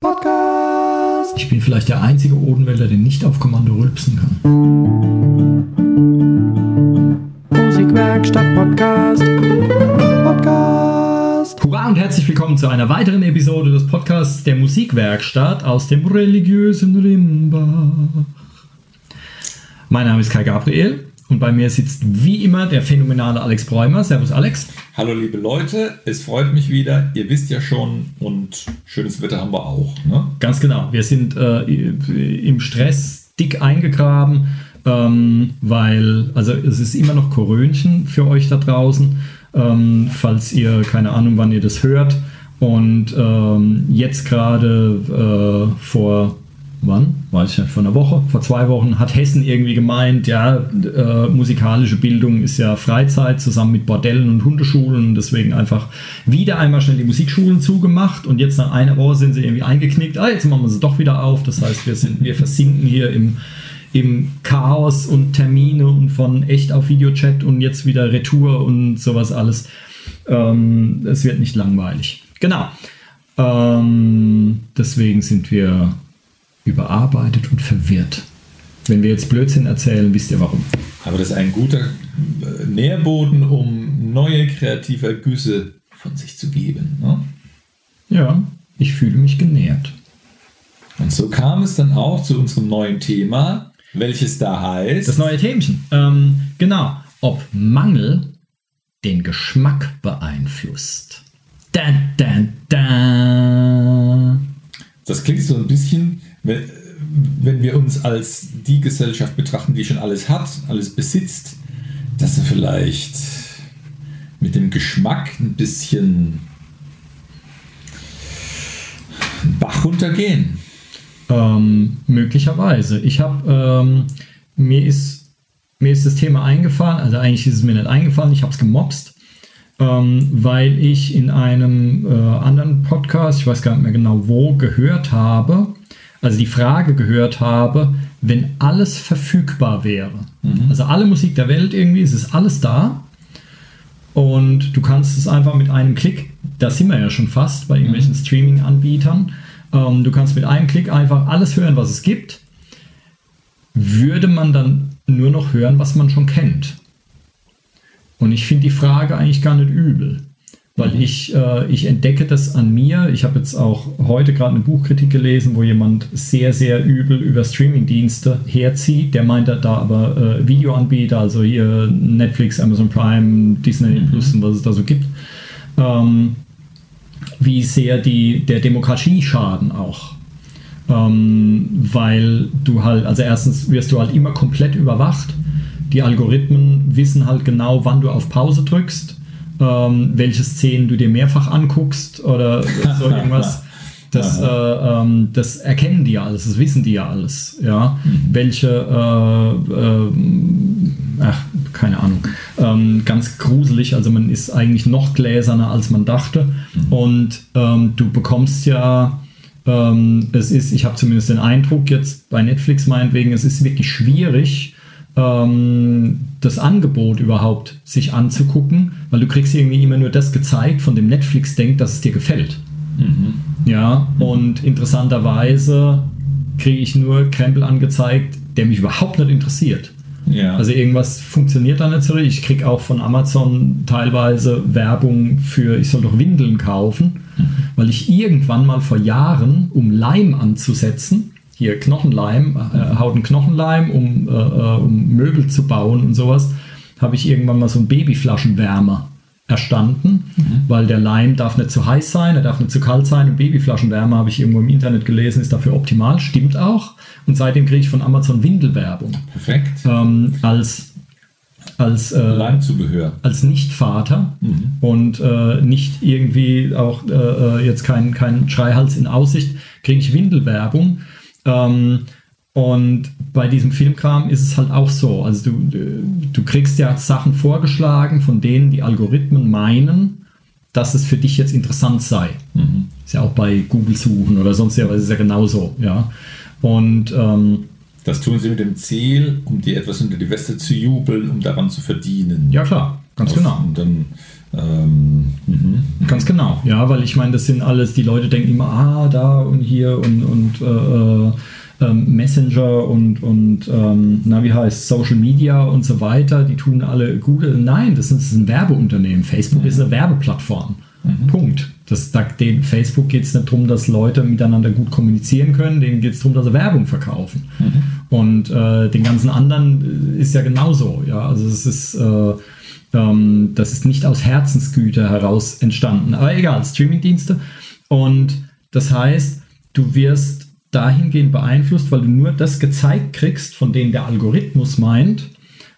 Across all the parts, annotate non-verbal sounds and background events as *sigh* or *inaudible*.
Podcast. Ich bin vielleicht der einzige Odenwälder, der nicht auf Kommando rülpsen kann. Musikwerkstatt Podcast. Podcast. Hurra und herzlich willkommen zu einer weiteren Episode des Podcasts der Musikwerkstatt aus dem religiösen Rimbach. Mein Name ist Kai Gabriel und bei mir sitzt wie immer der phänomenale Alex Bräumer. Servus Alex. Hallo liebe Leute, es freut mich wieder. Ihr wisst ja schon und schönes Wetter haben wir auch. Ne? Ganz genau. Wir sind äh, im Stress dick eingegraben, ähm, weil also es ist immer noch Korönchen für euch da draußen, ähm, falls ihr keine Ahnung, wann ihr das hört. Und ähm, jetzt gerade äh, vor wann, weiß ich nicht, vor einer Woche, vor zwei Wochen, hat Hessen irgendwie gemeint, ja, äh, musikalische Bildung ist ja Freizeit zusammen mit Bordellen und Hundeschulen, deswegen einfach wieder einmal schnell die Musikschulen zugemacht und jetzt nach einer Woche sind sie irgendwie eingeknickt, ah, jetzt machen wir sie doch wieder auf, das heißt, wir, sind, wir versinken hier im, im Chaos und Termine und von echt auf Videochat und jetzt wieder Retour und sowas alles. Ähm, es wird nicht langweilig. Genau. Ähm, deswegen sind wir überarbeitet und verwirrt. Wenn wir jetzt Blödsinn erzählen, wisst ihr warum. Aber das ist ein guter äh, Nährboden, um neue kreative Güsse von sich zu geben. Ne? Ja, ich fühle mich genährt. Und so kam es dann auch zu unserem neuen Thema, welches da heißt. Das neue Themchen. Ähm, genau. Ob Mangel den Geschmack beeinflusst. Da, da, da. Das klingt so ein bisschen wenn, wir uns als die Gesellschaft betrachten, die schon alles hat, alles besitzt, dass wir vielleicht mit dem Geschmack ein bisschen Bach runtergehen. Ähm, möglicherweise. Ich habe ähm, mir ist mir ist das Thema eingefallen, also eigentlich ist es mir nicht eingefallen, ich habe es gemobst, ähm, weil ich in einem äh, anderen Podcast, ich weiß gar nicht mehr genau wo, gehört habe, also die Frage gehört habe, wenn alles verfügbar wäre. Mhm. Also alle Musik der Welt irgendwie, es ist alles da. Und du kannst es einfach mit einem Klick, da sind wir ja schon fast bei irgendwelchen mhm. Streaming-Anbietern, ähm, du kannst mit einem Klick einfach alles hören, was es gibt. Würde man dann nur noch hören, was man schon kennt? Und ich finde die Frage eigentlich gar nicht übel weil ich, äh, ich entdecke das an mir. Ich habe jetzt auch heute gerade eine Buchkritik gelesen, wo jemand sehr, sehr übel über Streamingdienste herzieht. Der meint da aber äh, Videoanbieter, also hier Netflix, Amazon Prime, Disney mhm. Plus und was es da so gibt. Ähm, wie sehr die, der Demokratie schaden auch. Ähm, weil du halt, also erstens wirst du halt immer komplett überwacht. Die Algorithmen wissen halt genau, wann du auf Pause drückst ähm, welche Szenen du dir mehrfach anguckst oder so *laughs* irgendwas. Das, äh, ähm, das erkennen die ja alles, das wissen die ja alles. Ja? Mhm. Welche, äh, äh, ach, keine Ahnung, ähm, ganz gruselig. Also man ist eigentlich noch gläserner, als man dachte. Mhm. Und ähm, du bekommst ja, ähm, es ist, ich habe zumindest den Eindruck jetzt bei Netflix meinetwegen, es ist wirklich schwierig, ähm, das Angebot überhaupt sich anzugucken, weil du kriegst irgendwie immer nur das gezeigt, von dem Netflix denkt, dass es dir gefällt. Mhm. Ja, und interessanterweise kriege ich nur Krempel angezeigt, der mich überhaupt nicht interessiert. Ja. Also irgendwas funktioniert da nicht so richtig. Ich kriege auch von Amazon teilweise Werbung für, ich soll doch Windeln kaufen, mhm. weil ich irgendwann mal vor Jahren, um Leim anzusetzen, hier Knochenleim, äh, Haut Knochenleim, um, äh, äh, um Möbel zu bauen und sowas, habe ich irgendwann mal so einen Babyflaschenwärmer erstanden, mhm. weil der Leim darf nicht zu heiß sein, er darf nicht zu kalt sein und Babyflaschenwärme habe ich irgendwo im Internet gelesen, ist dafür optimal, stimmt auch. Und seitdem kriege ich von Amazon Windelwerbung. Perfekt. Ähm, als als, äh, Leimzubehör. als Nichtvater mhm. und äh, nicht irgendwie auch äh, äh jetzt kein, kein Schreihals in Aussicht, kriege ich Windelwerbung ähm, und bei diesem Filmkram ist es halt auch so. Also du, du kriegst ja Sachen vorgeschlagen, von denen die Algorithmen meinen, dass es für dich jetzt interessant sei. Mhm. Ist ja auch bei Google suchen oder sonst ja, ist es ja genauso, ja. Und ähm, das tun sie mit dem Ziel, um dir etwas unter die Weste zu jubeln, um daran zu verdienen. Ja klar. Ganz genau. Und dann, ähm, mhm. Ganz genau, ja, weil ich meine, das sind alles, die Leute denken immer, ah, da und hier und, und äh, äh, ähm, Messenger und, und ähm, na, wie heißt Social Media und so weiter, die tun alle gute. Nein, das ist, ein Werbeunternehmen. Facebook ist eine Werbeplattform. Punkt. Das, da, den Facebook geht es nicht darum, dass Leute miteinander gut kommunizieren können, denen geht es darum, dass sie Werbung verkaufen. Und äh, den ganzen anderen ist ja genauso. Ja? Also es ist, äh, ähm, das ist nicht aus Herzensgüte heraus entstanden. Aber egal, Streamingdienste. Und das heißt, du wirst dahingehend beeinflusst, weil du nur das gezeigt kriegst, von dem der Algorithmus meint,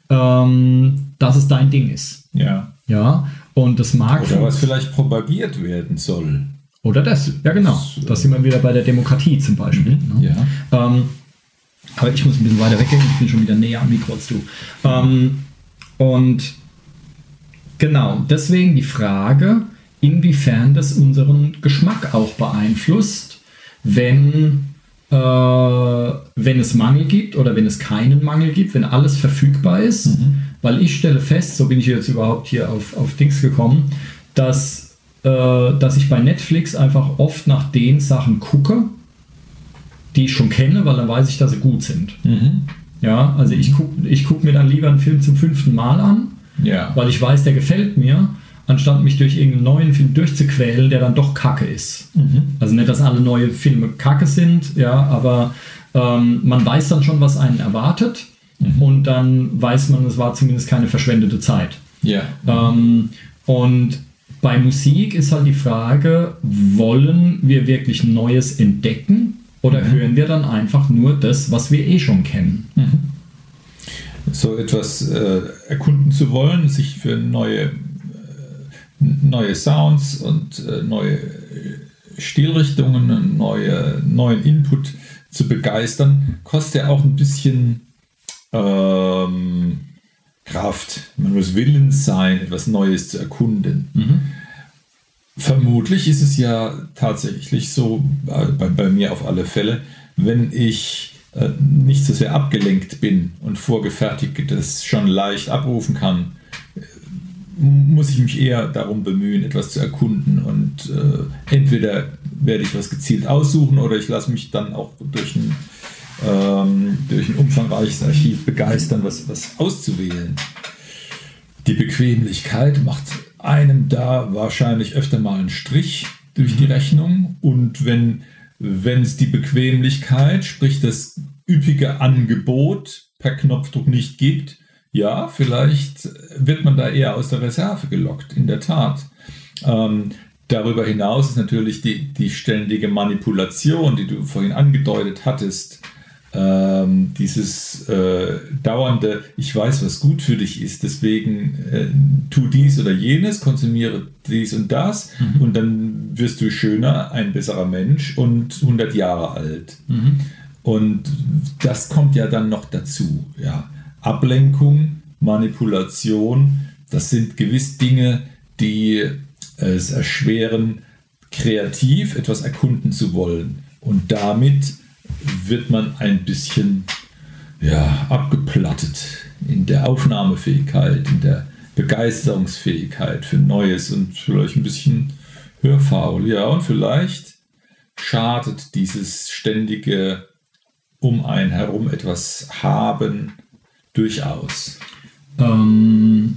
ähm, dass es dein Ding ist. ja. Ja, und das mag Oder was vielleicht propagiert werden soll. oder das, ja genau. Das, äh, Da sind wir wieder bei der Demokratie zum Beispiel. ne? Ja. Ähm, aber ich muss ein bisschen weiter weggehen, ich bin schon wieder näher am Mikro als du. Ähm, und genau, deswegen die Frage, inwiefern das unseren Geschmack auch beeinflusst, wenn, äh, wenn es Mangel gibt oder wenn es keinen Mangel gibt, wenn alles verfügbar ist. Weil ich stelle fest, so bin ich jetzt überhaupt hier auf, auf Dings gekommen, dass, äh, dass ich bei Netflix einfach oft nach den Sachen gucke, die ich schon kenne, weil dann weiß ich, dass sie gut sind. Mhm. Ja, also ich gucke ich guck mir dann lieber einen Film zum fünften Mal an, Ja. weil ich weiß, der gefällt mir, anstatt mich durch irgendeinen neuen Film durchzuquälen, der dann doch kacke ist. Also nicht, dass alle neue Filme kacke sind, ja, aber ähm, man weiß dann schon, was einen erwartet und dann weiß man, es war zumindest keine verschwendete Zeit. Ja. Ähm, und bei Musik ist halt die Frage, wollen wir wirklich Neues entdecken oder hören wir dann einfach nur das, was wir eh schon kennen? So etwas äh, erkunden zu wollen, sich für neue, äh, neue Sounds und äh, neue Stilrichtungen, neue, neuen Input zu begeistern, kostet ja auch ein bisschen ähm, Kraft. Man muss willens sein, etwas Neues zu erkunden. Vermutlich ist es ja tatsächlich so, äh, bei, bei mir auf alle Fälle, wenn ich nicht so sehr abgelenkt bin und vorgefertigtes schon leicht abrufen kann, äh, muss ich mich eher darum bemühen, etwas zu erkunden. Und äh, entweder werde ich was gezielt aussuchen oder ich lasse mich dann auch durch ein, ähm, durch ein umfangreiches Archiv begeistern, was, was auszuwählen. Die Bequemlichkeit macht einem da wahrscheinlich öfter mal einen Strich durch die Rechnung. Und wenn wenn es die Bequemlichkeit, sprich das üppige Angebot per Knopfdruck nicht gibt, ja, vielleicht wird man da eher aus der Reserve gelockt, in der Tat. Ähm, darüber hinaus ist natürlich die, die ständige Manipulation, die du vorhin angedeutet hattest, ähm, dieses äh, dauernde, ich weiß, was gut für dich ist, deswegen äh, tu dies oder jenes, konsumiere dies und das und dann wirst du schöner, ein besserer Mensch und 100 Jahre alt. Und das kommt ja dann noch dazu. Ja. Ablenkung, Manipulation, das sind gewiss Dinge, die es erschweren, kreativ etwas erkunden zu wollen. Und damit wird man ein bisschen ja, abgeplattet in der Aufnahmefähigkeit, in der Begeisterungsfähigkeit für Neues und vielleicht ein bisschen hörfaul. Ja, und vielleicht schadet dieses ständige um einen herum etwas haben durchaus. Ähm,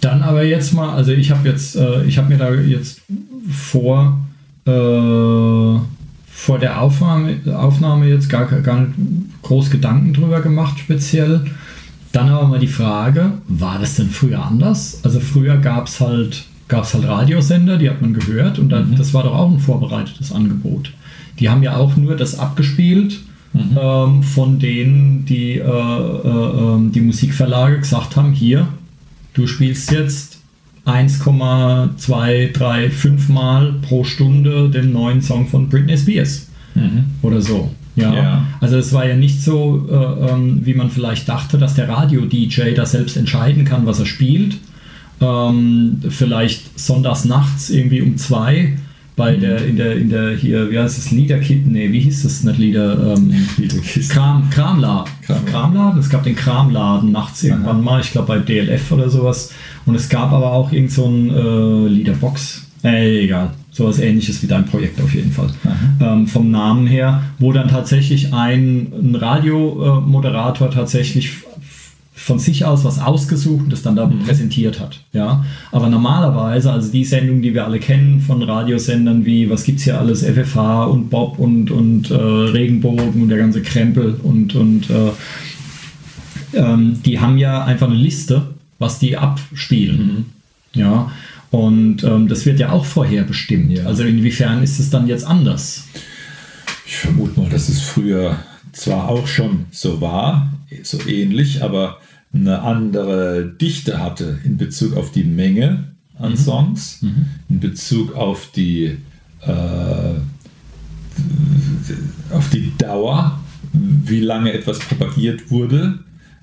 dann aber jetzt mal, also ich habe jetzt, äh, ich habe mir da jetzt vor, äh, vor der Aufnahme, Aufnahme jetzt gar, gar nicht groß Gedanken drüber gemacht, speziell. Dann aber mal die Frage, war das denn früher anders? Also früher gab es halt, gab's halt Radiosender, die hat man gehört und dann, das war doch auch ein vorbereitetes Angebot. Die haben ja auch nur das abgespielt, ähm, von denen die, äh, äh, ähm, die Musikverlage gesagt haben, hier, du spielst jetzt 1,235 Mal pro Stunde den neuen Song von Britney Spears oder so. Ja. Ja. Also es war ja nicht so, äh, ähm, wie man vielleicht dachte, dass der Radio-DJ da selbst entscheiden kann, was er spielt. Ähm, vielleicht sonntags nachts irgendwie um zwei bei der, in der, in der hier, wie heißt es, Liederkitten, nee, wie hieß das nicht Lieder? Ähm, Kram, Kramladen. Kram. Kramladen? Es gab den Kramladen nachts irgendwann Aha. mal, ich glaube bei DLF oder sowas. Und es gab aber auch irgend so ein äh, Liederbox. Äh, egal. Sowas ähnliches wie dein Projekt auf jeden Fall. Ähm, vom Namen her, wo dann tatsächlich ein, ein Radiomoderator tatsächlich von sich aus was ausgesucht und das dann da mhm. präsentiert hat. Ja? Aber normalerweise, also die Sendung, die wir alle kennen von Radiosendern wie, was gibt es hier alles, FFH und Bob und, und äh, Regenbogen und der ganze Krempel und, und äh, ähm, die haben ja einfach eine Liste, was die abspielen. Mhm. Ja, und ähm, das wird ja auch vorher bestimmt. Ja. Also inwiefern ist es dann jetzt anders? Ich vermute mal, dass es früher zwar auch schon so war, so ähnlich, aber eine andere Dichte hatte in Bezug auf die Menge an mhm. Songs, mhm. in Bezug auf die, äh, auf die Dauer, wie lange etwas propagiert wurde.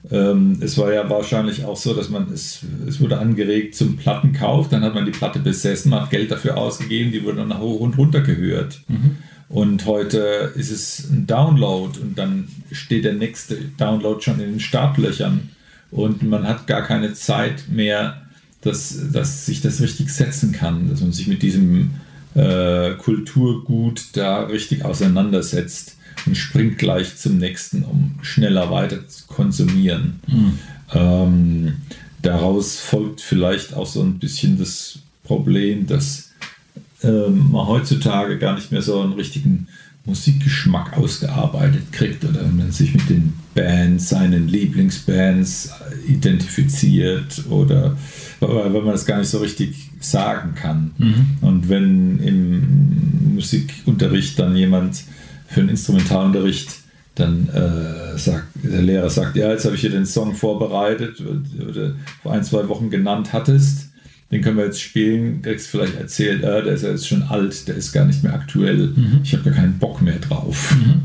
Ähm, es war ja wahrscheinlich auch so, dass man es, es wurde angeregt zum Plattenkauf, dann hat man die Platte besessen, hat Geld dafür ausgegeben, die wurde dann hoch und runter gehört. Mhm. Und heute ist es ein Download und dann steht der nächste Download schon in den Startlöchern und man hat gar keine Zeit mehr, dass, dass sich das richtig setzen kann, dass man sich mit diesem äh, Kulturgut da richtig auseinandersetzt und springt gleich zum nächsten, um schneller weiter zu konsumieren. Mhm. Ähm, daraus folgt vielleicht auch so ein bisschen das Problem, dass ähm, man heutzutage gar nicht mehr so einen richtigen Musikgeschmack ausgearbeitet kriegt oder man sich mit den Bands, seinen Lieblingsbands identifiziert oder weil man das gar nicht so richtig sagen kann. Mhm. Und wenn im Musikunterricht dann jemand für einen Instrumentalunterricht dann äh, sagt, der Lehrer sagt, ja, jetzt habe ich hier den Song vorbereitet oder vor ein, zwei Wochen genannt hattest, den können wir jetzt spielen, kriegst vielleicht erzählt, äh, der ist ja jetzt schon alt, der ist gar nicht mehr aktuell, mhm. ich habe gar keinen Bock mehr drauf. Mhm.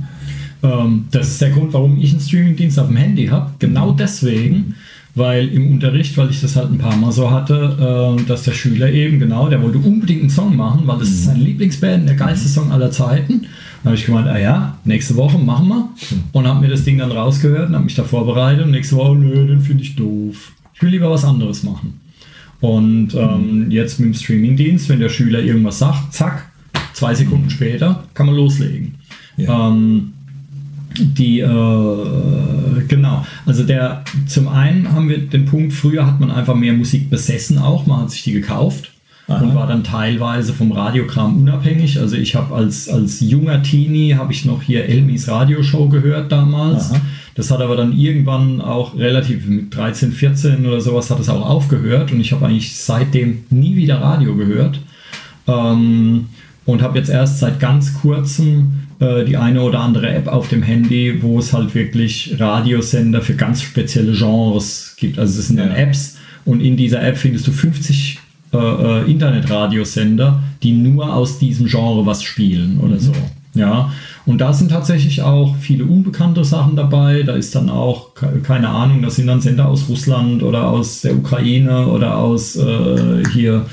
Ähm, das ist der Grund, warum ich einen Streamingdienst auf dem Handy habe. Genau deswegen, weil im Unterricht, weil ich das halt ein paar Mal so hatte, äh, dass der Schüler eben, genau, der wollte unbedingt einen Song machen, weil das mhm. ist seine Lieblingsband, der geilste Song aller Zeiten. Dann habe ich gemeint, ah ja, nächste Woche machen wir. Und habe mir das Ding dann rausgehört und habe mich da vorbereitet. Und nächste Woche, nö, den finde ich doof. Ich will lieber was anderes machen. Und ähm, jetzt mit dem Streamingdienst, wenn der Schüler irgendwas sagt, zack, zwei Sekunden später kann man loslegen. Ja. Ähm, die, äh, genau, also der, zum einen haben wir den Punkt, früher hat man einfach mehr Musik besessen auch, man hat sich die gekauft. Aha. und war dann teilweise vom Radiokram unabhängig. Also ich habe als, als junger Teenie habe ich noch hier Elmis Radioshow gehört damals. Aha. Das hat aber dann irgendwann auch relativ mit 13, 14 oder sowas hat es auch aufgehört und ich habe eigentlich seitdem nie wieder Radio gehört. Ähm, und habe jetzt erst seit ganz kurzem äh, die eine oder andere App auf dem Handy, wo es halt wirklich Radiosender für ganz spezielle Genres gibt. Also es sind dann Apps und in dieser App findest du 50 äh, äh, Internetradiosender, die nur aus diesem Genre was spielen oder mhm. so. Ja, und da sind tatsächlich auch viele unbekannte Sachen dabei. Da ist dann auch, keine Ahnung, das sind dann Sender aus Russland oder aus der Ukraine oder aus äh, hier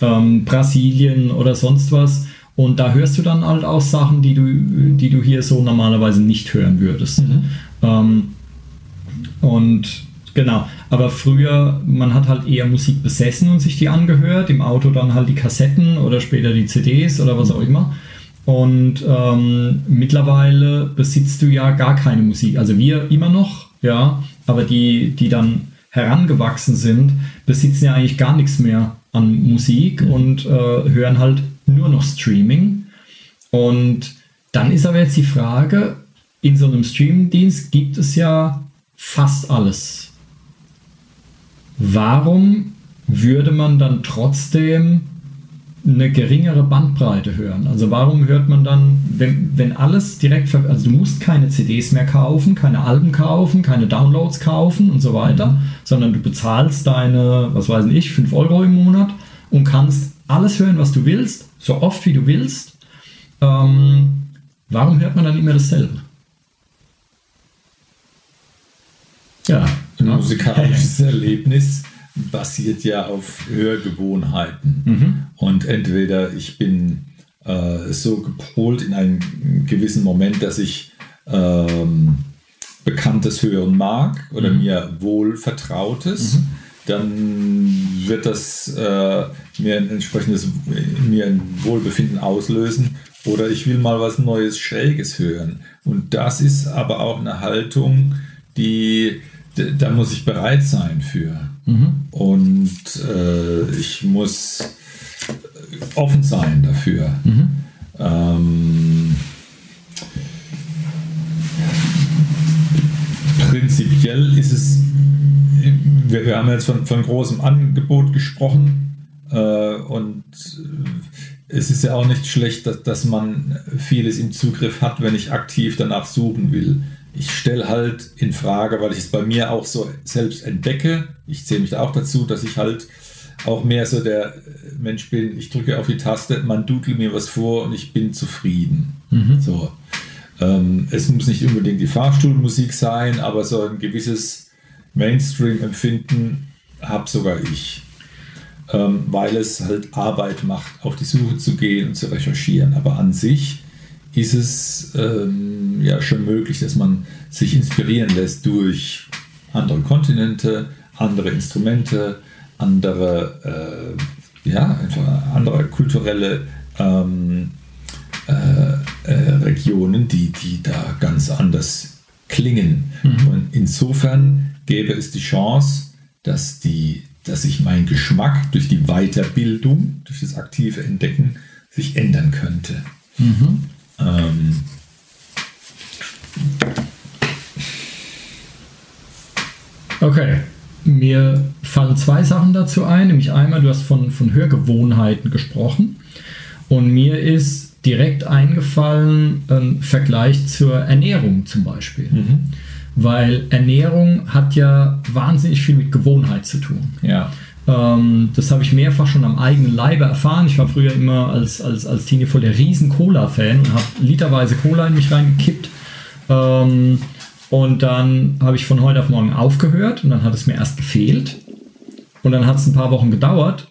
ähm, Brasilien oder sonst was. Und da hörst du dann halt auch Sachen, die du, die du hier so normalerweise nicht hören würdest. Mhm. Ähm, und genau, aber früher, man hat halt eher Musik besessen und sich die angehört, im Auto dann halt die Kassetten oder später die CDs oder was auch immer. Und ähm, mittlerweile besitzt du ja gar keine Musik. Also wir immer noch, ja, aber die, die dann herangewachsen sind, besitzen ja eigentlich gar nichts mehr an Musik und äh, hören halt nur noch Streaming. Und dann ist aber jetzt die Frage, in so einem Streamingdienst gibt es ja fast alles warum würde man dann trotzdem eine geringere Bandbreite hören? Also warum hört man dann, wenn, wenn alles direkt, also du musst keine CDs mehr kaufen, keine Alben kaufen, keine Downloads kaufen und so weiter, sondern du bezahlst deine, was weiß ich, 5 Euro im Monat und kannst alles hören, was du willst, so oft wie du willst. Ähm, warum hört man dann immer dasselbe? Ja, ein *laughs* musikalisches Erlebnis basiert ja auf Hörgewohnheiten. Mhm. Und entweder ich bin äh, so gepolt in einem gewissen Moment, dass ich ähm, Bekanntes hören mag oder mhm. mir wohl Vertrautes. Mhm dann wird das äh, mir ein entsprechendes mir ein Wohlbefinden auslösen oder ich will mal was Neues, Schräges hören. Und das ist aber auch eine Haltung, die da muss ich bereit sein für. Mhm. Und äh, ich muss offen sein dafür. Mhm. Ähm, prinzipiell ist es wir, wir haben jetzt von, von großem Angebot gesprochen äh, und es ist ja auch nicht schlecht, dass, dass man vieles im Zugriff hat, wenn ich aktiv danach suchen will. Ich stelle halt in Frage, weil ich es bei mir auch so selbst entdecke. Ich zähle mich da auch dazu, dass ich halt auch mehr so der Mensch bin, ich drücke auf die Taste, man dudelt mir was vor und ich bin zufrieden. Mhm. So. Ähm, es muss nicht unbedingt die Fahrstuhlmusik sein, aber so ein gewisses Mainstream-Empfinden habe sogar ich, ähm, weil es halt Arbeit macht, auf die Suche zu gehen und zu recherchieren. Aber an sich ist es ähm, ja schon möglich, dass man sich inspirieren lässt durch andere Kontinente, andere Instrumente, andere, äh, ja, einfach andere kulturelle ähm, äh, äh, Regionen, die, die da ganz anders klingen. Mhm. Und insofern gäbe es die Chance, dass, die, dass sich mein Geschmack durch die Weiterbildung, durch das aktive Entdecken sich ändern könnte. Mhm. Ähm, okay. Mir fallen zwei Sachen dazu ein. Nämlich einmal, du hast von, von Hörgewohnheiten gesprochen. Und mir ist direkt eingefallen ein Vergleich zur Ernährung zum Beispiel. Mhm weil Ernährung hat ja wahnsinnig viel mit Gewohnheit zu tun. Ja. Ähm, das habe ich mehrfach schon am eigenen Leibe erfahren. Ich war früher immer als, als, als Teenie voll der riesen Cola-Fan und habe literweise Cola in mich reingekippt. Ähm, und dann habe ich von heute auf morgen aufgehört und dann hat es mir erst gefehlt. Und dann hat es ein paar Wochen gedauert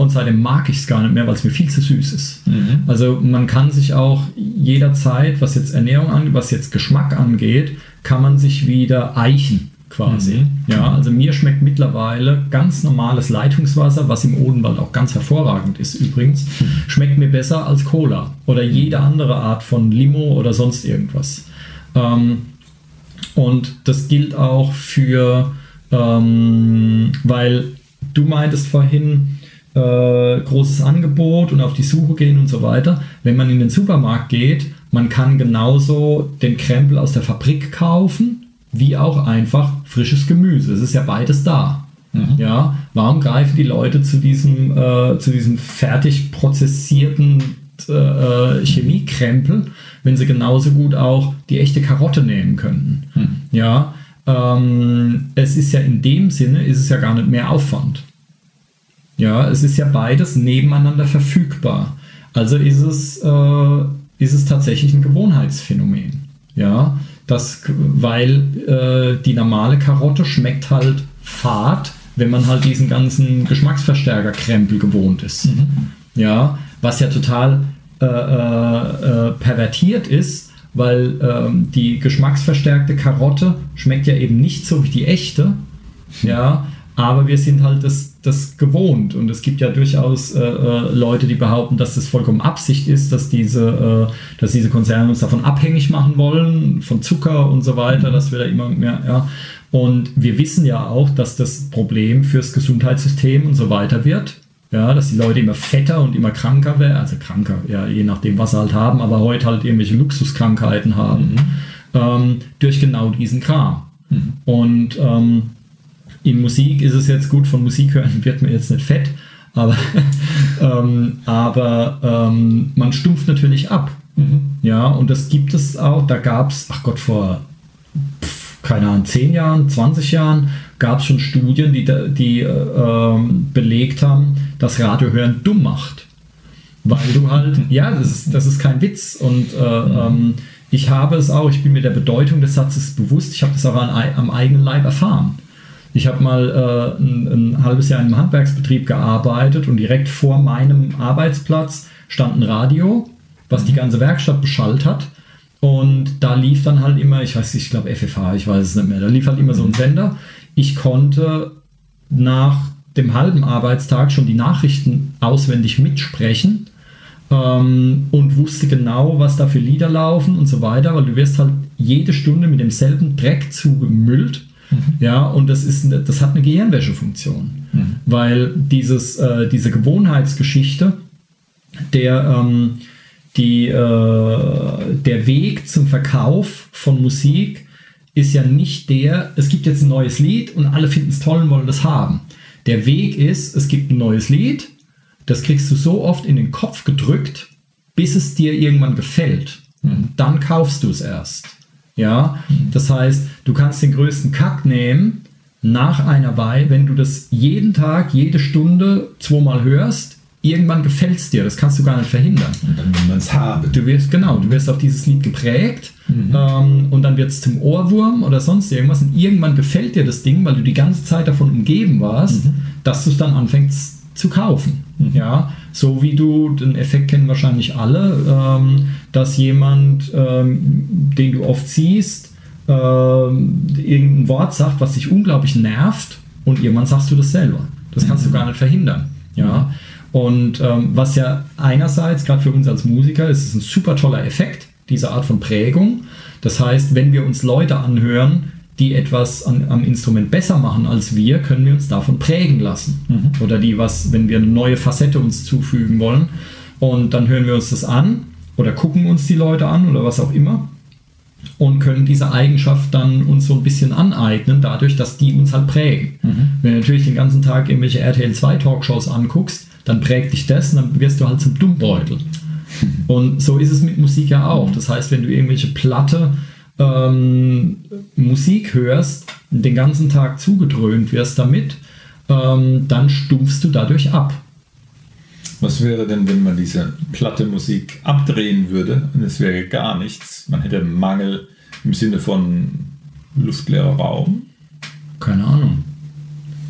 und seitdem mag ich es gar nicht mehr, weil es mir viel zu süß ist. Mhm. Also man kann sich auch jederzeit, was jetzt Ernährung angeht, was jetzt Geschmack angeht, kann man sich wieder eichen quasi. Mhm. Ja, also mir schmeckt mittlerweile ganz normales Leitungswasser, was im Odenwald auch ganz hervorragend ist übrigens, mhm. schmeckt mir besser als Cola oder jede andere Art von Limo oder sonst irgendwas. Ähm, und das gilt auch für, ähm, weil du meintest vorhin, äh, großes Angebot und auf die Suche gehen und so weiter. Wenn man in den Supermarkt geht, man kann genauso den Krempel aus der Fabrik kaufen, wie auch einfach frisches Gemüse. Es ist ja beides da. Mhm. Ja, warum greifen die Leute zu diesem, äh, zu diesem fertig prozessierten äh, äh, Chemiekrempel, wenn sie genauso gut auch die echte Karotte nehmen könnten? Mhm. Ja, ähm, es ist ja in dem Sinne, ist es ja gar nicht mehr Aufwand. Ja, es ist ja beides nebeneinander verfügbar. Also ist es, äh, ist es tatsächlich ein Gewohnheitsphänomen. Ja, das, weil äh, die normale Karotte schmeckt halt fad, wenn man halt diesen ganzen Geschmacksverstärker-Krempel gewohnt ist. Mhm. Ja, was ja total äh, äh, äh pervertiert ist, weil ähm, die geschmacksverstärkte Karotte schmeckt ja eben nicht so wie die echte. Ja, aber wir sind halt das, das gewohnt und es gibt ja durchaus äh, äh, Leute, die behaupten, dass das vollkommen Absicht ist, dass diese, äh, dass diese Konzerne uns davon abhängig machen wollen, von Zucker und so weiter, mhm. dass wir da immer mehr, ja. Und wir wissen ja auch, dass das Problem fürs Gesundheitssystem und so weiter wird. Ja, dass die Leute immer fetter und immer kranker werden, also kranker, ja, je nachdem, was sie halt haben, aber heute halt irgendwelche Luxuskrankheiten haben, mhm. ähm, durch genau diesen Kram. Mhm. Und ähm, in Musik ist es jetzt gut, von Musik hören wird man jetzt nicht fett, aber, *laughs* ähm, aber ähm, man stumpft natürlich ab. Mhm. Ja, und das gibt es auch, da gab es, ach Gott, vor, pf, keine Ahnung, 10 Jahren, 20 Jahren gab es schon Studien, die, die äh, belegt haben, dass Radiohören dumm macht. Weil du halt, ja, das ist, das ist kein Witz. Und äh, ähm, ich habe es auch, ich bin mir der Bedeutung des Satzes bewusst, ich habe das auch an, am eigenen Leib erfahren. Ich habe mal äh, ein, ein, halbes Jahr in einem Handwerksbetrieb gearbeitet und direkt vor meinem Arbeitsplatz stand ein Radio was die ganze Werkstatt beschallt hat. Und da lief dann halt immer, ich weiß nicht, ich glaube FFH, ich weiß es nicht mehr, da lief halt immer so ein Sender. Ich konnte nach dem halben Arbeitstag schon die Nachrichten auswendig mitsprechen ähm, und wusste genau, was da für Lieder laufen und so weiter, weil du wirst halt jede Stunde mit demselben Dreck zugemüllt. Mhm. Ja, und das, ist, das hat eine Gehirnwäschefunktion, mhm. weil dieses, äh, diese Gewohnheitsgeschichte, der, ähm, die, äh, der Weg zum Verkauf von Musik ist ja nicht der, es gibt jetzt ein neues Lied und alle finden es toll und wollen das haben. Der Weg ist, es gibt ein neues Lied, das kriegst du so oft in den Kopf gedrückt, bis es dir irgendwann gefällt. Mhm. Dann kaufst du es erst. Ja, das heißt, du kannst den größten Kack nehmen nach einer Weile, wenn du das jeden Tag, jede Stunde zweimal hörst, irgendwann gefällt es dir. Das kannst du gar nicht verhindern. Und dann will man es haben. Du wirst, genau, du wirst auf dieses Lied geprägt mhm. ähm, und dann wird es zum Ohrwurm oder sonst irgendwas und irgendwann gefällt dir das Ding, weil du die ganze Zeit davon umgeben warst, mhm. dass du es dann anfängst zu kaufen. Mhm. Ja, so wie du, den Effekt kennen wahrscheinlich alle, ähm, dass jemand, ähm, den du oft siehst, ähm, irgendein Wort sagt, was dich unglaublich nervt und irgendwann sagst du das selber. Das kannst mhm. du gar nicht verhindern. Ja. Und ähm, was ja einerseits, gerade für uns als Musiker, ist es ein super toller Effekt, diese Art von Prägung. Das heißt, wenn wir uns Leute anhören, die etwas an, am Instrument besser machen als wir, können wir uns davon prägen lassen. Mhm. Oder die was, wenn wir eine neue Facette uns zufügen wollen. Und dann hören wir uns das an oder gucken uns die Leute an oder was auch immer und können diese Eigenschaft dann uns so ein bisschen aneignen, dadurch, dass die uns halt prägen. Mhm. Wenn du natürlich den ganzen Tag irgendwelche RTL 2 Talkshows anguckst, dann prägt dich das und dann wirst du halt zum Dummbeutel. *laughs* Und so ist es mit Musik ja auch. Das heißt, wenn du irgendwelche Platte ähm, Musik hörst, den ganzen Tag zugedröhnt wirst damit, ähm, dann stumpfst du dadurch ab. Was wäre denn, wenn man diese platte Musik abdrehen würde und es wäre gar nichts? Man hätte Mangel im Sinne von luftleerer Raum? Keine Ahnung.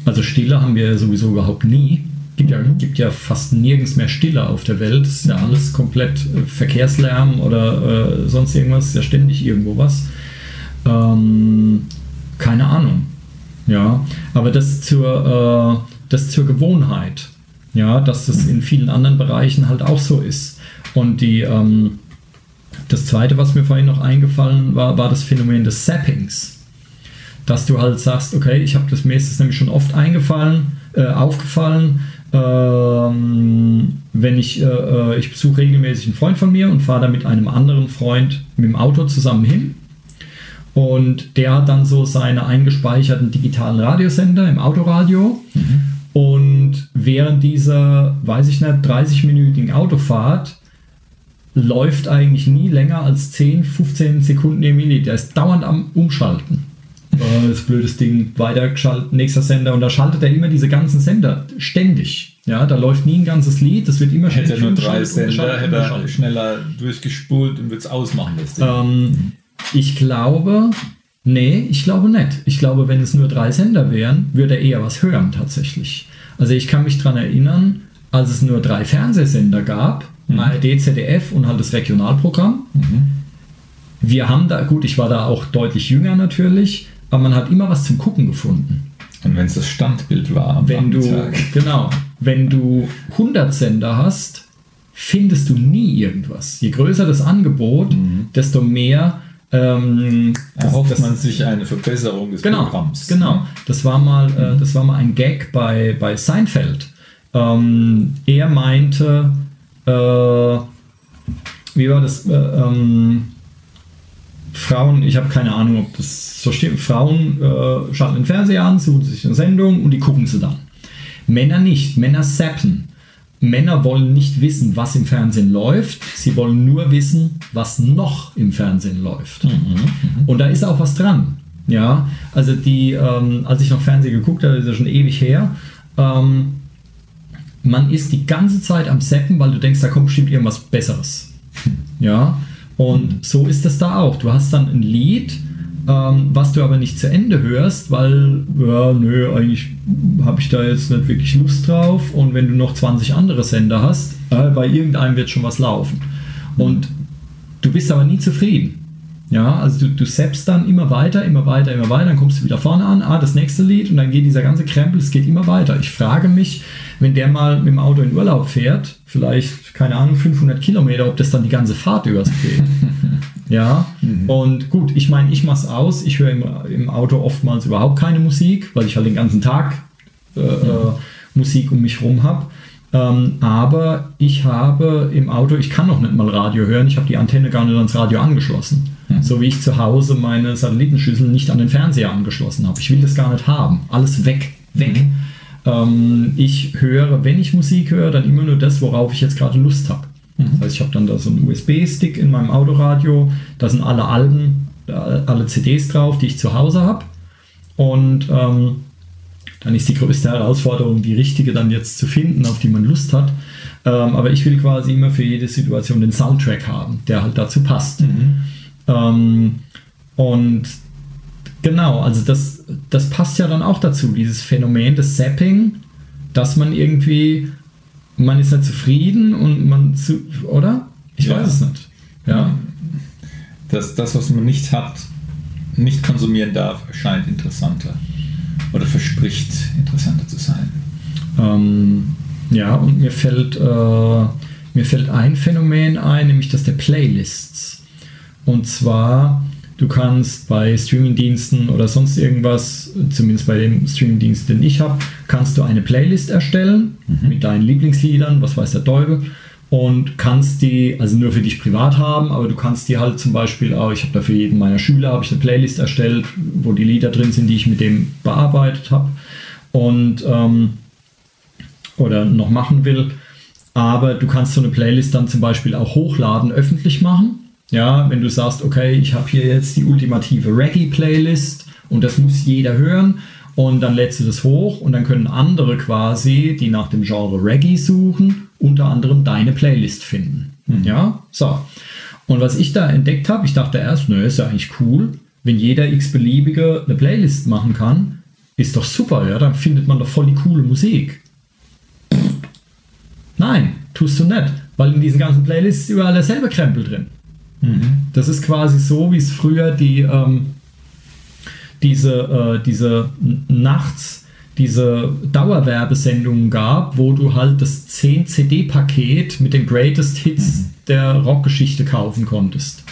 Also Stille haben wir ja sowieso überhaupt nie gibt ja, gibt ja fast nirgends mehr Stille auf der Welt. Es ist ja alles komplett äh, Verkehrslärm oder äh, sonst irgendwas, ist ja ständig irgendwo was. Ähm, keine Ahnung. Ja, aber das zur, äh, das zur Gewohnheit. Ja, dass das in vielen anderen Bereichen halt auch so ist. Und die, ähm, das zweite, was mir vorhin noch eingefallen war, war das Phänomen des Sappings. Dass du halt sagst, okay, ich habe das mir ist das nämlich schon oft eingefallen, äh, aufgefallen, ähm, wenn ich, äh, äh, ich besuche regelmäßig einen Freund von mir und fahre da mit einem anderen Freund mit dem Auto zusammen hin. Und der hat dann so seine eingespeicherten digitalen Radiosender im Autoradio. Mhm. Und während dieser, weiß ich nicht, 30-minütigen Autofahrt läuft eigentlich nie länger als 10, 15 Sekunden im Minute. Der ist dauernd am Umschalten äh, das blödes Ding, weitergeschaltet, nächster Sender und da schaltet er immer diese ganzen Sender ständig. Ja, da läuft nie ein ganzes Lied, das wird immer Hätte er nur drei Sender, hätte er schneller durchgespult und würde es ausmachen. Das Ding. Ähm, ich glaube, nee, ich glaube nicht. Ich glaube, wenn es nur drei Sender wären, würde er eher was hören tatsächlich. Also ich kann mich daran erinnern, als es nur drei Fernsehsender gab, mhm. ARD, ZDF und halt das Regionalprogramm. Mhm. Wir haben da, gut, ich war da auch deutlich jünger natürlich, aber man hat immer was zum Gucken gefunden. Und wenn es das Standbild war, wenn du *laughs* genau, wenn du 100 Sender hast, findest du nie irgendwas. Je größer das Angebot, mhm. desto mehr ähm, erhofft man sich eine Verbesserung des genau, Programms. Genau, das war mal, äh, mhm. das war mal ein Gag bei, bei Seinfeld. Ähm, er meinte, äh, wie war das? Äh, ähm, Frauen, ich habe keine Ahnung, ob das so steht, Frauen äh, schalten den Fernseher an, suchen sich eine Sendung und die gucken sie dann. Männer nicht, Männer zappen. Männer wollen nicht wissen, was im Fernsehen läuft, sie wollen nur wissen, was noch im Fernsehen läuft. Mhm, mhm. und da ist auch was dran. Ja, also die, ähm, als ich noch Fernsehen geguckt habe, ist ja schon ewig her, ähm, man ist die ganze Zeit am Zappen, weil du denkst, da kommt bestimmt irgendwas Besseres. *laughs* Ja, und so ist es da auch. Du hast dann ein Lied, ähm, was du aber nicht zu Ende hörst, weil, ja, nö, eigentlich habe ich da jetzt nicht wirklich Lust drauf. Und wenn du noch 20 andere Sender hast, äh, bei irgendeinem wird schon was laufen. Und Und du bist aber nie zufrieden. Ja, also du, du selbst dann immer weiter, immer weiter, immer weiter, dann kommst du wieder vorne an, ah, das nächste Lied und dann geht dieser ganze Krempel, es geht immer weiter. Ich frage mich, wenn der mal mit dem Auto in Urlaub fährt, vielleicht, keine Ahnung, 500 Kilometer, ob das dann die ganze Fahrt übers geht. *laughs* ja, mhm. und gut, ich meine, ich mach's aus, ich höre im, im, Auto oftmals überhaupt keine Musik, weil ich halt den ganzen Tag äh, mhm. Äh, Musik um mich rum habe. Ähm, aber ich habe im Auto, ich kann noch nicht mal Radio hören, ich habe die Antenne gar nicht ans Radio angeschlossen. Mhm. So wie ich zu Hause meine Satellitenschüssel nicht an den Fernseher angeschlossen habe. Ich will das gar nicht haben. Alles weg, weg. Mhm. Ähm, ich höre, wenn ich Musik höre, dann immer nur das, worauf ich jetzt gerade Lust habe. Mhm. Das heißt, ich habe dann da so einen USB-Stick in meinem Autoradio, da sind alle Alben, alle CDs drauf, die ich zu Hause habe. Und ähm, dann ist die größte Herausforderung, die richtige dann jetzt zu finden, auf die man Lust hat. Ähm, aber ich will quasi immer für jede Situation den Soundtrack haben, der halt dazu passt. Mhm. Ähm, und genau, also das, das passt ja dann auch dazu, dieses Phänomen des Zapping, dass man irgendwie, man ist nicht zufrieden und man, zu, oder? Ich ja. weiß es nicht. Ja. Das, das, was man nicht hat, nicht konsumieren darf, erscheint interessanter oder verspricht interessanter zu sein. Ähm, ja, und mir fällt, äh, mir fällt ein Phänomen ein, nämlich das der Playlists. Und zwar, du kannst bei Streamingdiensten oder sonst irgendwas, zumindest bei dem Streamingdienst, den ich habe, kannst du eine Playlist erstellen mhm. mit deinen Lieblingsliedern, was weiß der Teufel und kannst die, also nur für dich privat haben, aber du kannst die halt zum Beispiel auch, ich habe da für jeden meiner Schüler habe ich eine Playlist erstellt, wo die Lieder drin sind, die ich mit dem bearbeitet habe und ähm, oder noch machen will. Aber du kannst so eine Playlist dann zum Beispiel auch hochladen, öffentlich machen. Ja, wenn du sagst, okay, ich habe hier jetzt die ultimative Reggae-Playlist und das muss jeder hören und dann lädst du das hoch und dann können andere quasi, die nach dem Genre Reggae suchen, unter anderem deine Playlist finden. Mhm. Ja, so. Und was ich da entdeckt habe, ich dachte erst, nö, ist ja eigentlich cool, wenn jeder x-beliebige eine Playlist machen kann, ist doch super, ja, dann findet man doch voll die coole Musik. Nein, tust du nicht, weil in diesen ganzen Playlists ist überall derselbe Krempel drin. Mhm. Das ist quasi so, wie es früher die ähm, diese, äh, diese nachts diese Dauerwerbesendungen gab, wo du halt das 10 CD-Paket mit den Greatest Hits mhm. der Rockgeschichte kaufen konntest.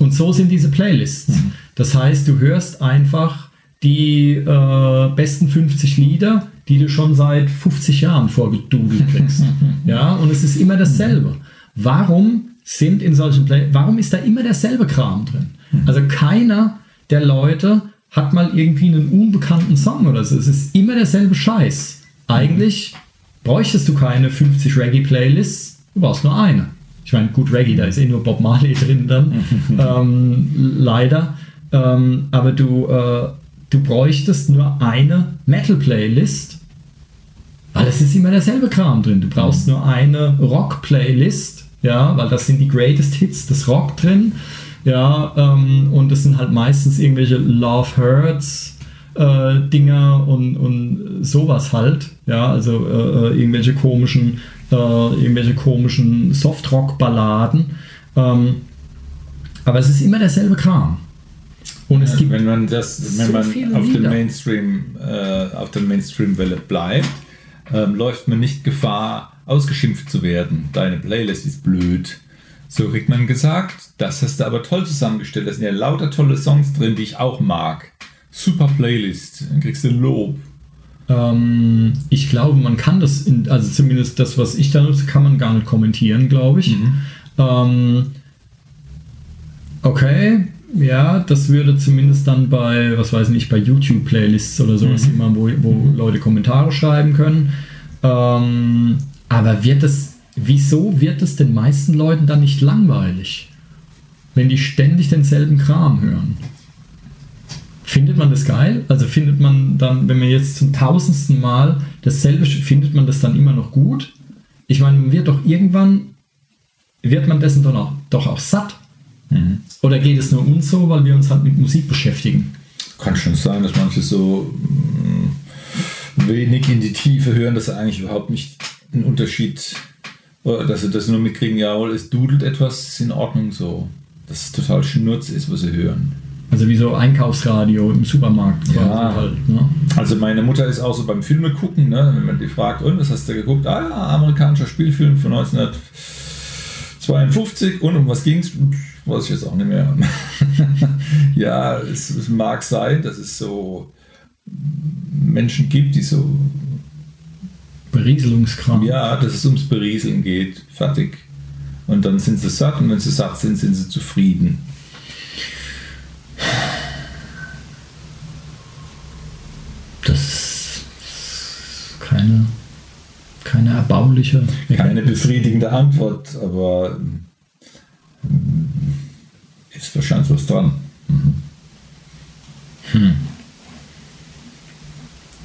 Und so sind diese Playlists. Mhm. Das heißt, du hörst einfach die äh, besten 50 Lieder, die du schon seit 50 Jahren vorgedudelt kriegst. *laughs* ja, und es ist immer dasselbe. Warum sind in solchen Play warum ist da immer derselbe Kram drin? Also keiner der Leute hat mal irgendwie einen unbekannten Song oder so. Es ist immer derselbe Scheiß. Eigentlich bräuchtest du keine 50 Reggae-Playlists, du brauchst nur eine. Ich meine, gut, Reggae, da ist eh nur Bob Marley drin dann, *laughs* ähm, leider. Ähm, aber du, äh, du bräuchtest nur eine Metal-Playlist, weil es ist immer derselbe Kram drin. Du brauchst nur eine Rock-Playlist, ja, weil das sind die Greatest Hits des Rock drin. Ja, ähm, und es sind halt meistens irgendwelche Love Hurts äh, Dinger und, und sowas halt. Ja, also äh, äh irgendwelche komischen, äh, irgendwelche komischen Softrock-Balladen. Ähm, aber es ist immer derselbe Kram. Und es gibt wenn man das, wenn so man auf den Mainstream, äh, auf der Mainstream-Welle bleibt, ähm, läuft man nicht Gefahr, ausgeschimpft zu werden. Deine Playlist ist blöd. So kriegt man gesagt, das hast du aber toll zusammengestellt. Da sind ja lauter tolle Songs drin, die ich auch mag. Super Playlist, dann kriegst du Lob. Ähm, ich glaube, man kann das, in, also zumindest das, was ich da nutze, kann man gar nicht kommentieren, glaube ich. Mhm. Ähm, okay, ja, das würde zumindest dann bei, was weiß ich, bei YouTube-Playlists oder sowas mhm. immer, wo, wo mhm. Leute Kommentare schreiben können. Ähm, aber wird das wieso wird es den meisten Leuten dann nicht langweilig, wenn die ständig denselben Kram hören? Findet man das geil? Also findet man dann, wenn man jetzt zum tausendsten Mal dasselbe, findet man das dann immer noch gut? Ich meine, man wird doch irgendwann, wird man dessen doch auch, doch auch satt. Mhm. Oder geht es nur uns so, weil wir uns halt mit Musik beschäftigen? Kann schon sein, dass manche so mm, wenig in die Tiefe hören, dass sie eigentlich überhaupt nicht einen Unterschied Oder dass sie das nur mitkriegen, jawohl, es dudelt etwas, ist in Ordnung so. Dass es total Schnurz ist, was sie hören. Also wie so Einkaufsradio im Supermarkt Ja. halt. Ne? Also meine Mutter ist auch so beim Filme gucken, ne? wenn man die fragt, und was hast du geguckt? Ah ja, amerikanischer Spielfilm von 1952 und um was ging's? Weiß ich jetzt auch nicht mehr. *laughs* ja, es, es mag sein, dass es so Menschen gibt, die so, Berieselungskram. ja, dass es ums Berieseln geht, fertig. Und dann sind sie satt und wenn sie satt sind, sind sie zufrieden. Das ist keine, keine erbauliche. Keine befriedigende Antwort, aber ähm, ist wahrscheinlich was dran.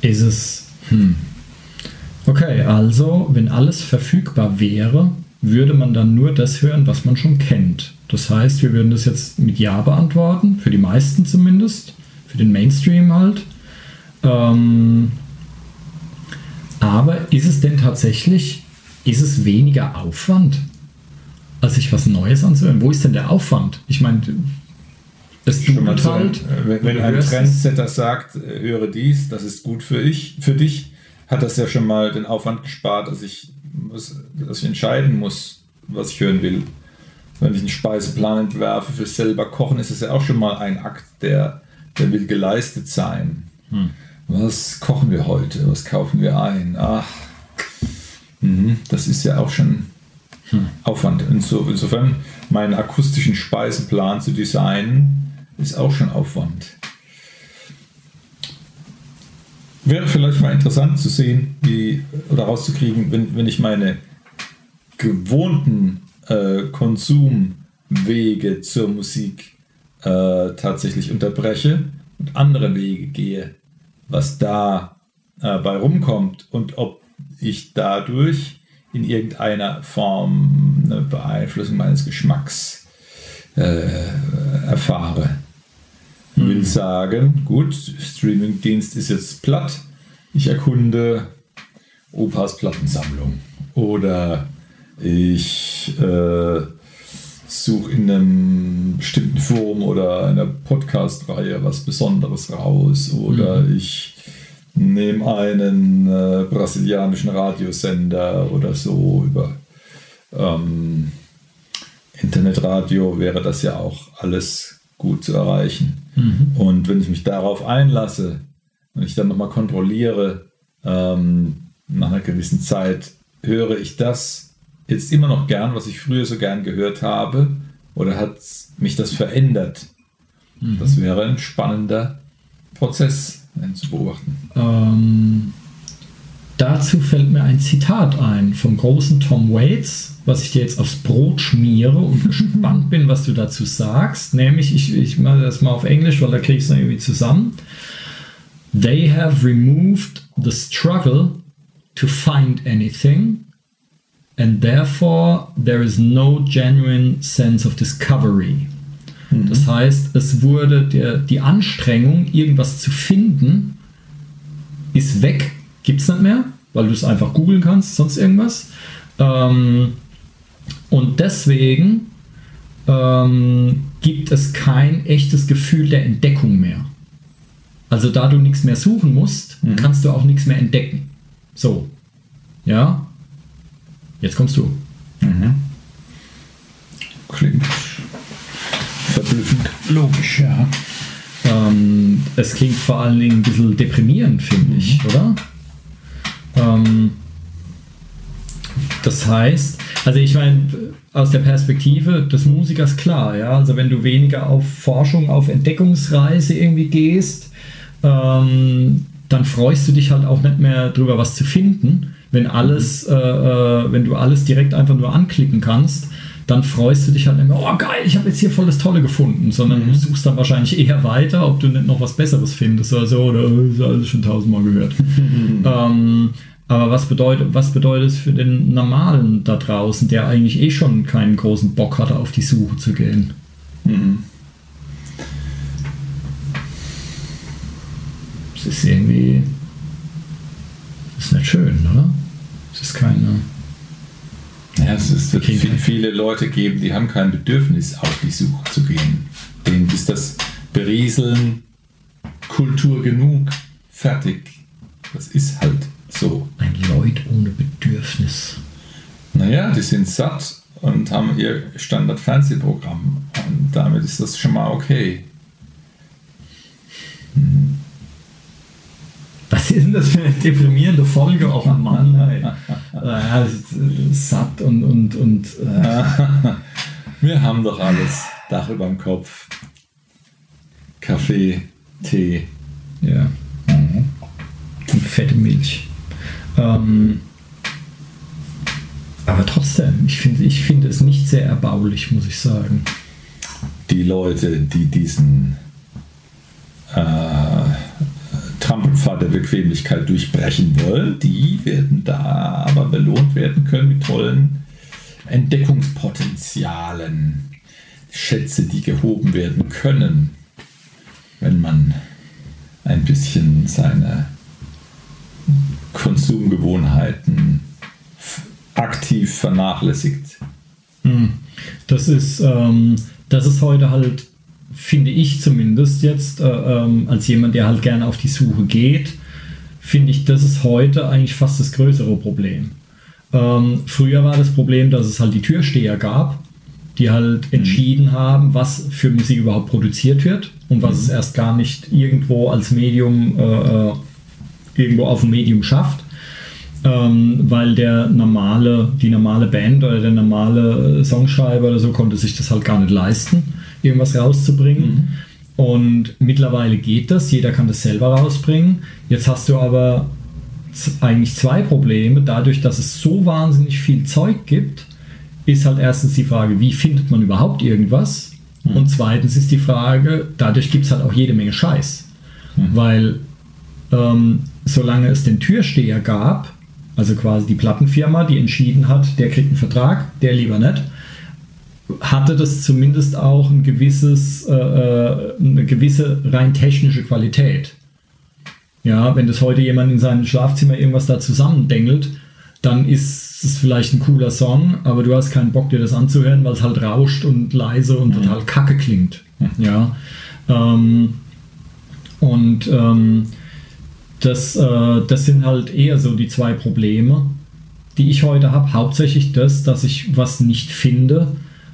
Ist es. Hm. Okay, also, wenn alles verfügbar wäre, würde man dann nur das hören, was man schon kennt. Das heißt, wir würden das jetzt mit Ja beantworten, für die meisten zumindest, für den Mainstream halt. Ähm, aber ist es denn tatsächlich, ist es weniger Aufwand, als sich was Neues anzuhören? Wo ist denn der Aufwand? Ich meine, es so, halt. wenn, wenn ein. Trendsetter sagt, äh, höre dies, das ist gut für, ich, für dich, hat das ja schon mal den Aufwand gespart, dass ich, muss, dass ich entscheiden muss, was ich hören will. Wenn ich einen Speiseplan entwerfe für selber kochen, ist es ja auch schon mal ein Akt, der, der will geleistet sein. Hm. Was kochen wir heute? Was kaufen wir ein? Ach, mhm, das ist ja auch schon Hm. Aufwand. Inso, insofern, meinen akustischen Speiseplan zu designen, ist auch schon Aufwand. Wäre vielleicht mal interessant zu sehen, wie, oder rauszukriegen, wenn, wenn ich meine gewohnten äh, Konsumwege zur Musik äh, tatsächlich unterbreche und andere Wege gehe, was da äh, bei rumkommt und ob ich dadurch in irgendeiner Form eine Beeinflussung meines Geschmacks äh, erfahre. Will sagen, gut, Streamingdienst ist jetzt platt. Ich erkunde Opas Plattensammlung. Oder ich äh, suche in einem bestimmten Forum oder einer Podcast-Reihe was Besonderes raus. Oder ich nehme einen äh, brasilianischen Radiosender oder so über ähm, Internetradio wäre das ja auch alles gut zu erreichen. Und wenn ich mich darauf einlasse und ich dann nochmal kontrolliere, ähm, nach einer gewissen Zeit, höre ich das jetzt immer noch gern, was ich früher so gern gehört habe, oder hat mich das verändert? Das wäre ein spannender Prozess, zu beobachten. Ähm, dazu fällt mir ein Zitat ein vom großen Tom Waits, was ich dir jetzt aufs Brot schmiere und *laughs* gespannt bin, was du dazu sagst. Nämlich, ich, ich mache das mal auf Englisch, weil da kriege ich es irgendwie zusammen. They have removed the struggle to find anything, and therefore there is no genuine sense of discovery. Das heißt, es wurde der, die Anstrengung, irgendwas zu finden, ist weg, gibt es nicht mehr, weil du es einfach googeln kannst, sonst irgendwas. Ähm, und deswegen ähm, gibt es kein echtes Gefühl der Entdeckung mehr. Also da du nichts mehr suchen musst, kannst du auch nichts mehr entdecken. So. Ja. Jetzt kommst du. Klingt verblüffend logisch, ja. Ähm, es klingt vor allen Dingen ein bisschen deprimierend, finde ich, oder? Ähm, das heißt, also ich meine, aus der Perspektive des Musikers klar, ja, also wenn du weniger auf Forschung, auf Entdeckungsreise irgendwie gehst, ähm, dann freust du dich halt auch nicht mehr drüber, was zu finden. Wenn alles, äh, äh, wenn du alles direkt einfach nur anklicken kannst, dann freust du dich halt nicht mehr, oh geil, ich habe jetzt hier voll das Tolle gefunden, sondern du suchst dann wahrscheinlich eher weiter, ob du nicht noch was Besseres findest oder so, oder äh, ist alles schon tausendmal gehört. *laughs* ähm, aber was bedeutet, was bedeutet es für den Normalen da draußen, der eigentlich eh schon keinen großen Bock hatte, auf die Suche zu gehen? Es ist irgendwie. Es ist nicht schön, oder? Es ist keine. Ja, es wird viel, viele Leute geben, die haben kein Bedürfnis, auf die Suche zu gehen. Denen ist das Berieseln Kultur genug, fertig. Das ist halt so. Ein Leut ohne Bedürfnis. Naja, die sind satt und haben ihr Standard-Fernsehprogramm. Und damit ist das schon mal okay. Hm. Was ist denn das für eine deprimierende Folge? Oh Mann, ey. *laughs* ja, satt und. und, und äh. *laughs* Wir haben doch alles. Dach über dem Kopf. Kaffee, Tee. Ja. Mhm. Und fette Milch. Ähm, aber trotzdem, ich finde ich find es nicht sehr erbaulich, muss ich sagen. Die Leute, die diesen äh, Trampelpfad der Bequemlichkeit durchbrechen wollen, die werden da aber belohnt werden können mit tollen Entdeckungspotenzialen. Schätze, die gehoben werden können, wenn man ein bisschen seine Konsumgewohnheiten aktiv vernachlässigt. Hm. Das ist, ähm, das ist heute halt, finde ich zumindest jetzt, äh, ähm, als jemand, der halt gerne auf die Suche geht, finde ich, das ist heute eigentlich fast das größere Problem. Ähm, früher war das Problem, dass es halt die Türsteher gab, die halt mhm. entschieden haben, was für Musik überhaupt produziert wird und was mhm. es erst gar nicht irgendwo als Medium äh, äh irgendwo auf dem Medium schafft ähm, weil der normale, die normale Band oder der normale Songschreiber oder so konnte sich das halt gar nicht leisten, irgendwas rauszubringen. Mhm. Und mittlerweile geht das, jeder kann das selber rausbringen. Jetzt hast du aber eigentlich zwei Probleme. Dadurch, dass es so wahnsinnig viel Zeug gibt, ist halt erstens die Frage, wie findet man überhaupt irgendwas? Mhm. Und zweitens ist die Frage, dadurch gibt es halt auch jede Menge Scheiß. Mhm. Weil ähm, solange es den Türsteher gab, also quasi die Plattenfirma, die entschieden hat, der kriegt einen Vertrag, der lieber nicht, hatte das zumindest auch ein gewisses, äh, äh, eine gewisse rein technische Qualität. Ja, wenn das heute jemand in seinem Schlafzimmer irgendwas da zusammendengelt, dann ist es vielleicht ein cooler Song, aber du hast keinen Bock, dir das anzuhören, weil es halt rauscht und leise und mhm. total kacke klingt. Ja. Ähm, und ähm, das, äh, das sind halt eher so die zwei Probleme, die ich heute habe. Hauptsächlich das, dass ich was nicht finde,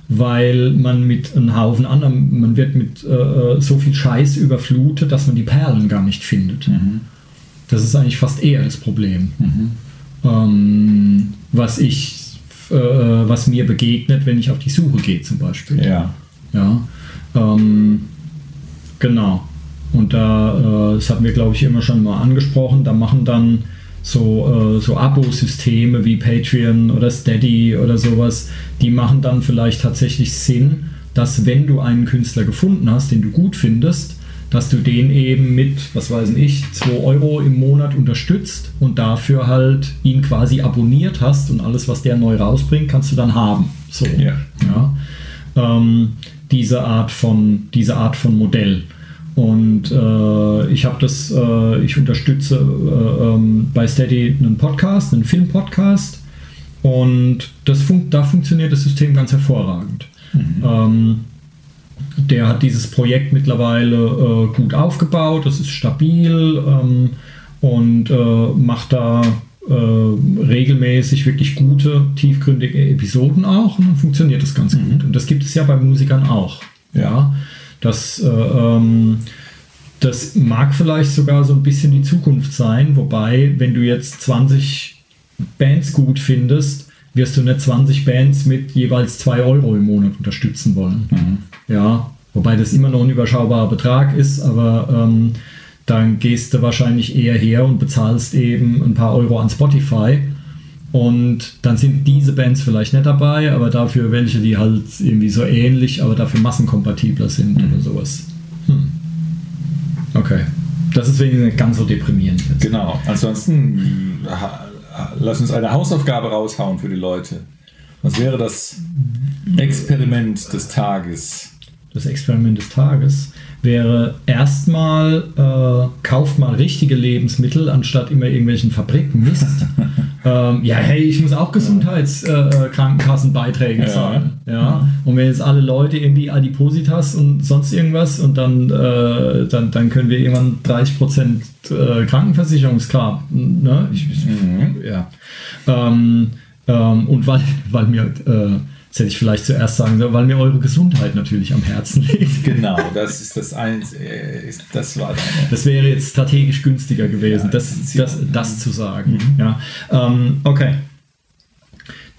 weil man mit einem Haufen anderen, man wird mit äh, äh, so viel Scheiß überflutet, dass man die Perlen gar nicht findet. Mhm. Das ist eigentlich fast eher das Problem. Mhm. Ähm, was ich, äh, was mir begegnet, wenn ich auf die Suche gehe zum Beispiel. Ja. Ja. Ähm, genau. Und da, äh, das hatten wir, glaube ich, immer schon mal angesprochen, da machen dann so, äh, so Abo-Systeme wie Patreon oder Steady oder sowas, die machen dann vielleicht tatsächlich Sinn, dass wenn du einen Künstler gefunden hast, den du gut findest, dass du den eben mit, was weiß ich, 2 Euro im Monat unterstützt und dafür halt ihn quasi abonniert hast und alles, was der neu rausbringt, kannst du dann haben. So, ja. ja. Ähm, diese, Art von, diese Art von Modell. Und äh, ich habe das, äh, ich unterstütze äh, ähm, bei Steady einen Podcast, einen Filmpodcast. Und das fun da funktioniert das System ganz hervorragend. Mhm. Ähm, der hat dieses Projekt mittlerweile äh, gut aufgebaut, das ist stabil ähm, und äh, macht da äh, regelmäßig wirklich gute, tiefgründige Episoden auch und dann funktioniert das ganz mhm. gut. Und das gibt es ja bei Musikern auch. Ja. Das, äh, ähm, das mag vielleicht sogar so ein bisschen die Zukunft sein, wobei, wenn du jetzt 20 Bands gut findest, wirst du nicht 20 Bands mit jeweils 2 Euro im Monat unterstützen wollen. Mhm. Ja, wobei das immer noch ein überschaubarer Betrag ist, aber ähm, dann gehst du wahrscheinlich eher her und bezahlst eben ein paar Euro an Spotify und dann sind diese Bands vielleicht nicht dabei, aber dafür welche, die halt irgendwie so ähnlich, aber dafür massenkompatibler sind mhm. oder sowas. Hm. Okay. Das ist wegen nicht ganz so deprimierend. Jetzt. Genau. Ansonsten lass uns eine Hausaufgabe raushauen für die Leute. Was wäre das Experiment des Tages? das Experiment des Tages, wäre erstmal, äh, kauft mal richtige Lebensmittel, anstatt immer irgendwelchen Fabrikmist. *laughs* ähm, ja, hey, ich muss auch Gesundheitskrankenkassenbeiträge äh, zahlen. Ja. ja. Und wenn jetzt alle Leute irgendwie Adipositas und sonst irgendwas und dann, äh, dann, dann können wir irgendwann 30% äh, Krankenversicherungskram. Ne? Ich, mhm. Ja. Ähm, ähm, und weil, weil mir äh, das hätte ich vielleicht zuerst sagen sollen, weil mir eure Gesundheit natürlich am Herzen liegt. *laughs* Genau, das ist das eins, äh, das war. Das wäre jetzt strategisch günstiger gewesen, ja, das, das, das, zu sagen. Mhm. Ja. Ähm, okay.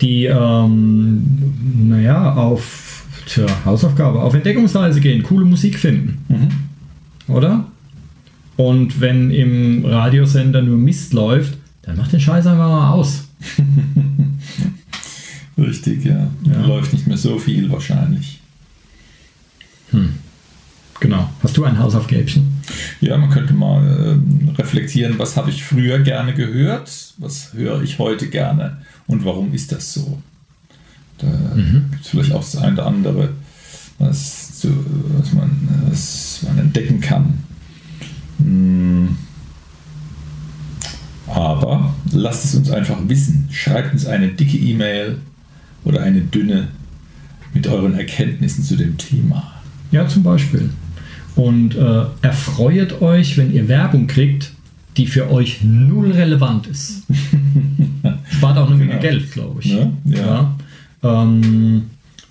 Die, ähm, naja, auf tja, Hausaufgabe, auf Entdeckungsreise gehen, coole Musik finden. Mhm. Oder? Und wenn im Radiosender nur Mist läuft, dann macht den Scheiß einfach mal aus. *laughs* Richtig, ja. ja. Läuft nicht mehr so viel wahrscheinlich. Hm. Genau. Hast du ein Hausaufgäbchen? Ja, man könnte mal äh, reflektieren, was habe ich früher gerne gehört, was höre ich heute gerne und warum ist das so? Da mhm. gibt es vielleicht auch das eine oder andere, was, zu, was, man, was man entdecken kann. Hm. Aber lasst es uns einfach wissen. Schreibt uns eine dicke E-Mail oder eine dünne mit euren Erkenntnissen zu dem Thema. Ja, zum Beispiel. Und äh, erfreut euch, wenn ihr Werbung kriegt, die für euch null relevant ist. *laughs* Spart auch eine Menge genau. Geld, glaube ich. Ja, ja. ja. Ähm,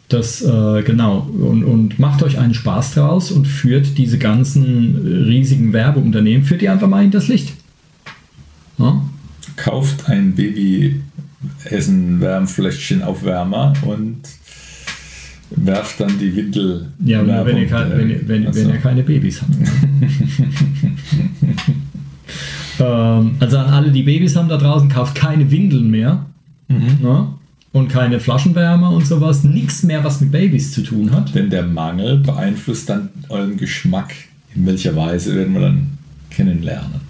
das, äh, genau. Und, und, macht euch einen Spaß draus und führt diese ganzen riesigen Werbeunternehmen, führt die einfach mal in das Licht. Ja? Kauft ein Baby Essen Wärmfläschchen auf Wärmer und werft dann die Windel. Ja, nur wenn ihr, wenn, ihr, wenn, wenn ihr keine Babys habt. *laughs* ähm, also an alle, die Babys haben da draußen, kauft keine Windeln mehr. Mhm. Ne? Und keine Flaschenwärmer und sowas. Nichts mehr, was mit Babys zu tun hat. Denn der Mangel beeinflusst dann euren Geschmack. In welcher Weise werden wir dann kennenlernen.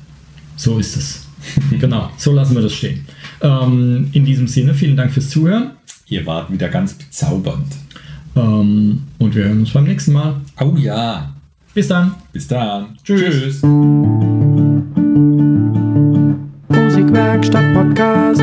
So ist es. genau, so lassen wir das stehen. Ähm, in diesem Sinne, vielen Dank fürs Zuhören. Ihr wart wieder ganz bezaubernd. Ähm, und wir hören uns beim nächsten Mal. Oh ja. Bis dann. Bis dann. Tschüss. Tschüss. Musikwerkstatt Podcast.